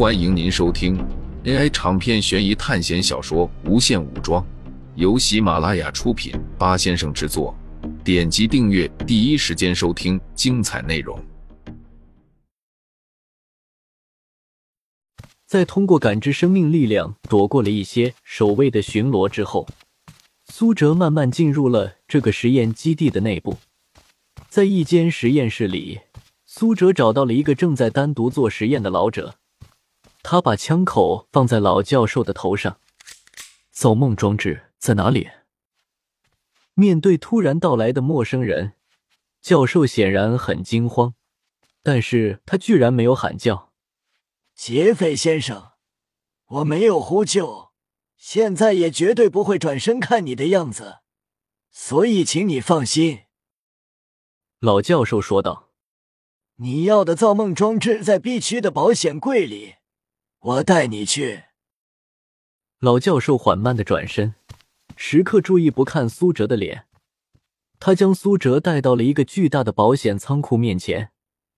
欢迎您收听 AI 长篇悬疑探险小说《无限武装》，由喜马拉雅出品，八先生制作。点击订阅，第一时间收听精彩内容。在通过感知生命力量躲过了一些守卫的巡逻之后，苏哲慢慢进入了这个实验基地的内部。在一间实验室里，苏哲找到了一个正在单独做实验的老者。他把枪口放在老教授的头上。造梦装置在哪里？面对突然到来的陌生人，教授显然很惊慌，但是他居然没有喊叫。劫匪先生，我没有呼救，现在也绝对不会转身看你的样子，所以请你放心。”老教授说道。“你要的造梦装置在 B 区的保险柜里。”我带你去。老教授缓慢的转身，时刻注意不看苏哲的脸。他将苏哲带到了一个巨大的保险仓库面前，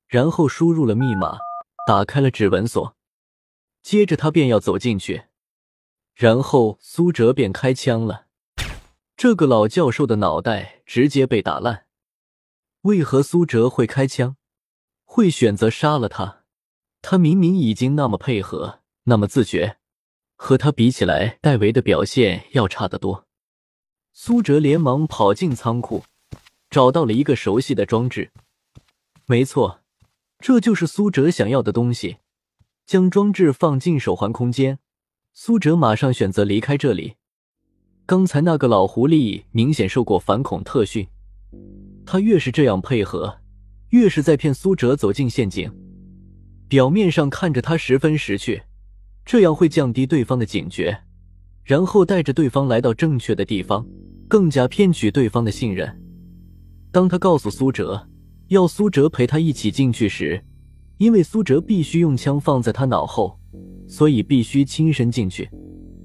然后输入了密码，打开了指纹锁。接着他便要走进去，然后苏哲便开枪了。这个老教授的脑袋直接被打烂。为何苏哲会开枪，会选择杀了他？他明明已经那么配合，那么自觉，和他比起来，戴维的表现要差得多。苏哲连忙跑进仓库，找到了一个熟悉的装置。没错，这就是苏哲想要的东西。将装置放进手环空间，苏哲马上选择离开这里。刚才那个老狐狸明显受过反恐特训，他越是这样配合，越是在骗苏哲走进陷阱。表面上看着他十分识趣，这样会降低对方的警觉，然后带着对方来到正确的地方，更加骗取对方的信任。当他告诉苏哲要苏哲陪他一起进去时，因为苏哲必须用枪放在他脑后，所以必须亲身进去。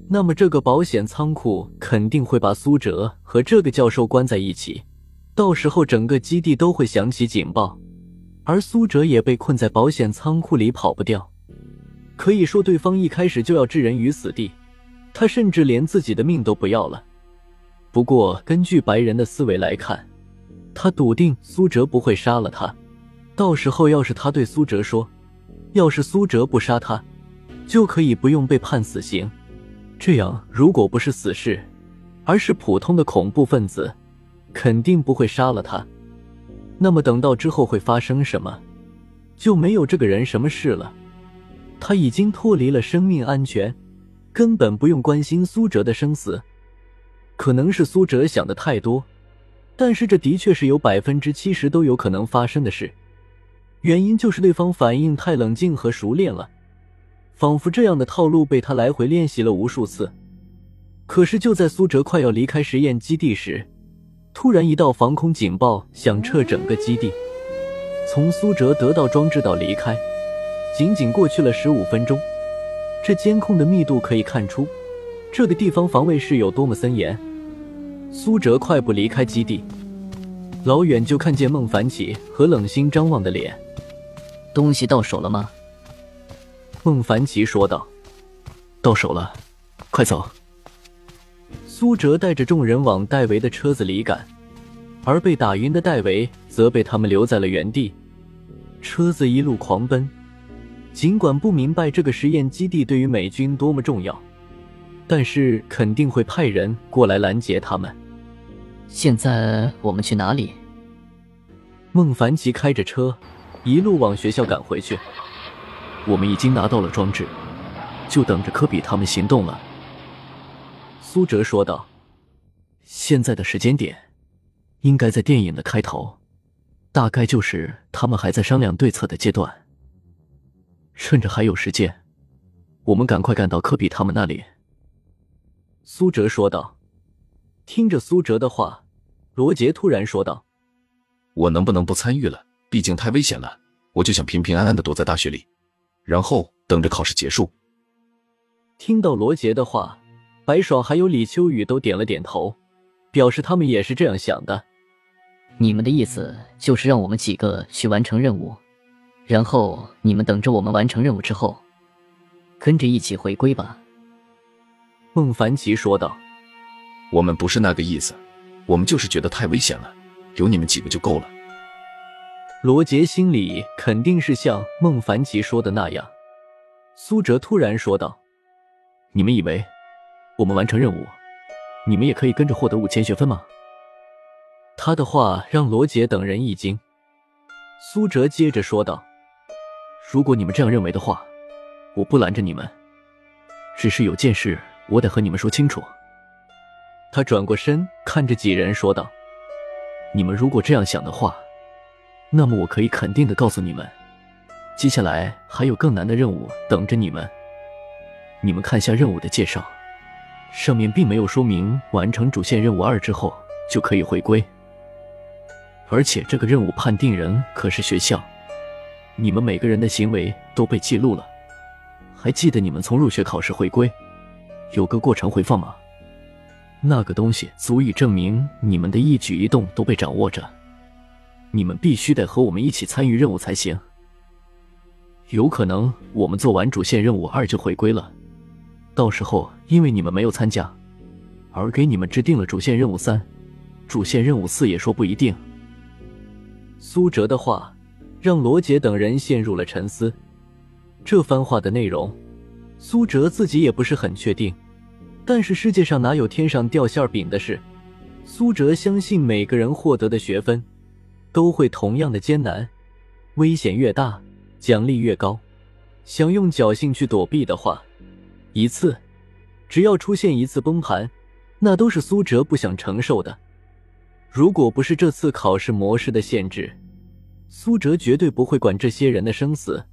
那么这个保险仓库肯定会把苏哲和这个教授关在一起，到时候整个基地都会响起警报。而苏哲也被困在保险仓库里，跑不掉。可以说，对方一开始就要置人于死地，他甚至连自己的命都不要了。不过，根据白人的思维来看，他笃定苏哲不会杀了他。到时候，要是他对苏哲说，要是苏哲不杀他，就可以不用被判死刑。这样，如果不是死士，而是普通的恐怖分子，肯定不会杀了他。那么等到之后会发生什么，就没有这个人什么事了。他已经脱离了生命安全，根本不用关心苏哲的生死。可能是苏哲想的太多，但是这的确是有百分之七十都有可能发生的事。原因就是对方反应太冷静和熟练了，仿佛这样的套路被他来回练习了无数次。可是就在苏哲快要离开实验基地时，突然，一道防空警报响彻整个基地。从苏哲得到装置到离开，仅仅过去了十五分钟。这监控的密度可以看出，这个地方防卫是有多么森严。苏哲快步离开基地，老远就看见孟凡奇和冷心张望的脸。东西到手了吗？孟凡奇说道：“到手了，快走。”苏哲带着众人往戴维的车子里赶，而被打晕的戴维则被他们留在了原地。车子一路狂奔，尽管不明白这个实验基地对于美军多么重要，但是肯定会派人过来拦截他们。现在我们去哪里？孟凡奇开着车一路往学校赶回去。我们已经拿到了装置，就等着科比他们行动了。苏哲说道：“现在的时间点，应该在电影的开头，大概就是他们还在商量对策的阶段。趁着还有时间，我们赶快赶到科比他们那里。”苏哲说道。听着苏哲的话，罗杰突然说道：“我能不能不参与了？毕竟太危险了，我就想平平安安的躲在大学里，然后等着考试结束。”听到罗杰的话。白爽还有李秋雨都点了点头，表示他们也是这样想的。你们的意思就是让我们几个去完成任务，然后你们等着我们完成任务之后，跟着一起回归吧。”孟凡奇说道。“我们不是那个意思，我们就是觉得太危险了，有你们几个就够了。”罗杰心里肯定是像孟凡奇说的那样。苏哲突然说道：“你们以为我们完成任务，你们也可以跟着获得五千学分吗？”他的话让罗杰等人一惊。苏哲接着说道：“如果你们这样认为的话，我不拦着你们。只是有件事我得和你们说清楚。”他转过身看着几人说道：“你们如果这样想的话。”那么我可以肯定的告诉你们，接下来还有更难的任务等着你们。你们看下任务的介绍，上面并没有说明完成主线任务二之后就可以回归，而且这个任务判定人可是学校，你们每个人的行为都被记录了。还记得你们从入学考试回归有个过程回放吗？那个东西足以证明你们的一举一动都被掌握着。你们必须得和我们一起参与任务才行。有可能我们做完主线任务二就回归了，到时候因为你们没有参加，而给你们制定了主线任务三、主线任务四也说不一定。苏哲的话让罗杰等人陷入了沉思。这番话的内容，苏哲自己也不是很确定。但是世界上哪有天上掉馅饼的事？苏哲相信每个人获得的学分。都会同样的艰难，危险越大，奖励越高。想用侥幸去躲避的话，一次，只要出现一次崩盘，那都是苏哲不想承受的。如果不是这次考试模式的限制，苏哲绝对不会管这些人的生死。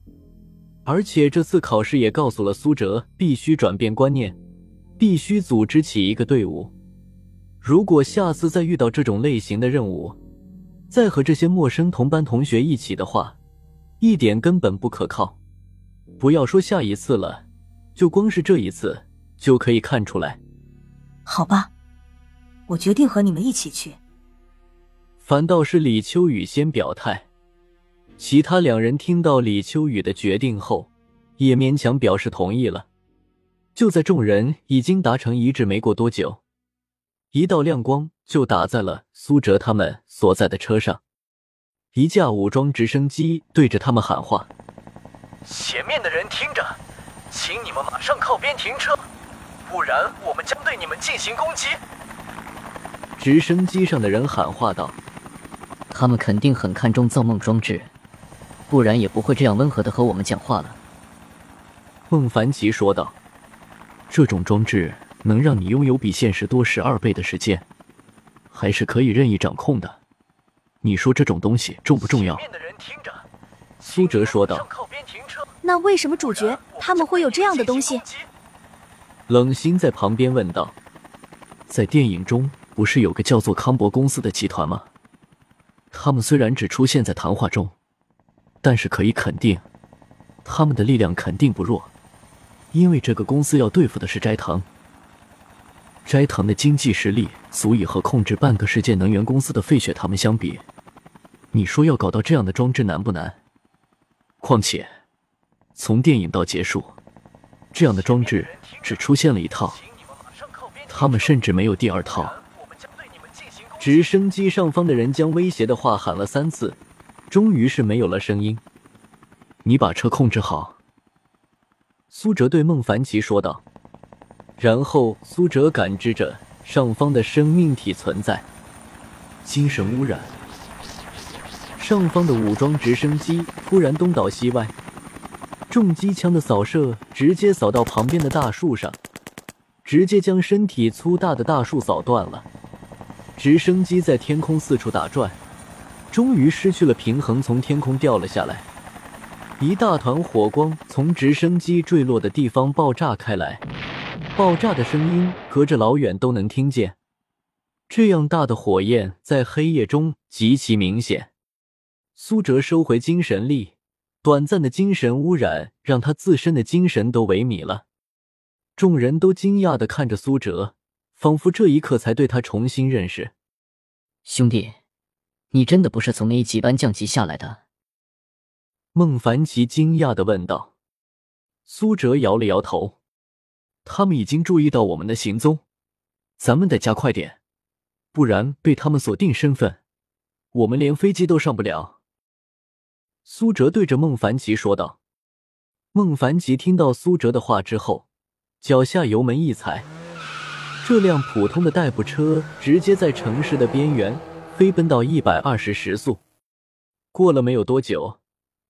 而且这次考试也告诉了苏哲，必须转变观念，必须组织起一个队伍。如果下次再遇到这种类型的任务，再和这些陌生同班同学一起的话，一点根本不可靠。不要说下一次了，就光是这一次就可以看出来。好吧，我决定和你们一起去。反倒是李秋雨先表态，其他两人听到李秋雨的决定后，也勉强表示同意了。就在众人已经达成一致没过多久。一道亮光就打在了苏哲他们所在的车上，一架武装直升机对着他们喊话：“前面的人听着，请你们马上靠边停车，不然我们将对你们进行攻击。”直升机上的人喊话道：“他们肯定很看重造梦装置，不然也不会这样温和的和我们讲话了。”孟凡奇说道：“这种装置。”能让你拥有比现实多十二倍的时间，还是可以任意掌控的。你说这种东西重不重要？苏哲说道。那为什么主角他们会有这样的东西？冷心在旁边问道。在电影中不是有个叫做康博公司的集团吗？他们虽然只出现在谈话中，但是可以肯定，他们的力量肯定不弱，因为这个公司要对付的是斋藤。斋藤的经济实力足以和控制半个世界能源公司的费雪他们相比。你说要搞到这样的装置难不难？况且，从电影到结束，这样的装置只出现了一套，他们甚至没有第二套。直升机上方的人将威胁的话喊了三次，终于是没有了声音。你把车控制好。苏哲对孟凡奇说道。然后，苏哲感知着上方的生命体存在，精神污染。上方的武装直升机突然东倒西歪，重机枪的扫射直接扫到旁边的大树上，直接将身体粗大的大树扫断了。直升机在天空四处打转，终于失去了平衡，从天空掉了下来。一大团火光从直升机坠落的地方爆炸开来。爆炸的声音隔着老远都能听见，这样大的火焰在黑夜中极其明显。苏哲收回精神力，短暂的精神污染让他自身的精神都萎靡了。众人都惊讶的看着苏哲，仿佛这一刻才对他重新认识。兄弟，你真的不是从 A 级班降级下来的？孟凡奇惊讶的问道。苏哲摇了摇头，他们已经注意到我们的行踪，咱们得加快点，不然被他们锁定身份，我们连飞机都上不了。苏哲对着孟凡奇说道。孟凡奇听到苏哲的话之后，脚下油门一踩，这辆普通的代步车直接在城市的边缘飞奔到一百二十时速。过了没有多久，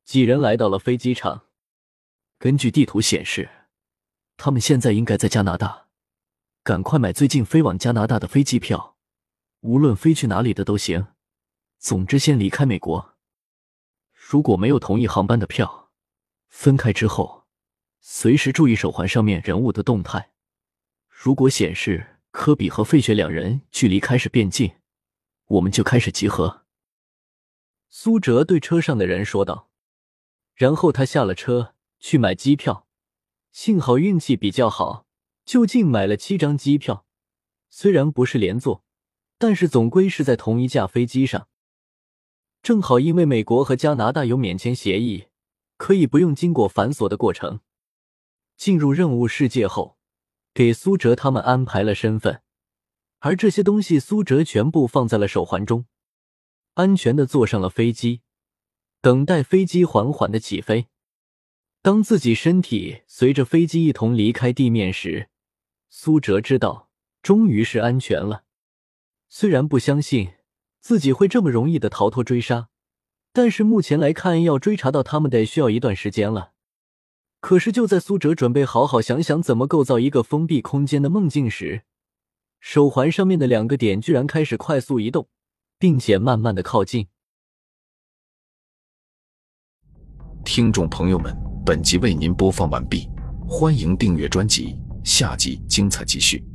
几人来到了飞机场。根据地图显示，他们现在应该在加拿大，赶快买最近飞往加拿大的飞机票，无论飞去哪里的都行。总之，先离开美国。如果没有同一航班的票，分开之后，随时注意手环上面人物的动态。如果显示科比和费雪两人距离开始变近，我们就开始集合。苏哲对车上的人说道，然后他下了车。去买机票，幸好运气比较好，就近买了七张机票。虽然不是连坐，但是总归是在同一架飞机上。正好因为美国和加拿大有免签协议，可以不用经过繁琐的过程。进入任务世界后，给苏哲他们安排了身份，而这些东西苏哲全部放在了手环中，安全的坐上了飞机，等待飞机缓缓的起飞。当自己身体随着飞机一同离开地面时，苏哲知道终于是安全了。虽然不相信自己会这么容易的逃脱追杀，但是目前来看，要追查到他们得需要一段时间了。可是就在苏哲准备好好想想怎么构造一个封闭空间的梦境时，手环上面的两个点居然开始快速移动，并且慢慢的靠近。听众朋友们。本集为您播放完毕，欢迎订阅专辑，下集精彩继续。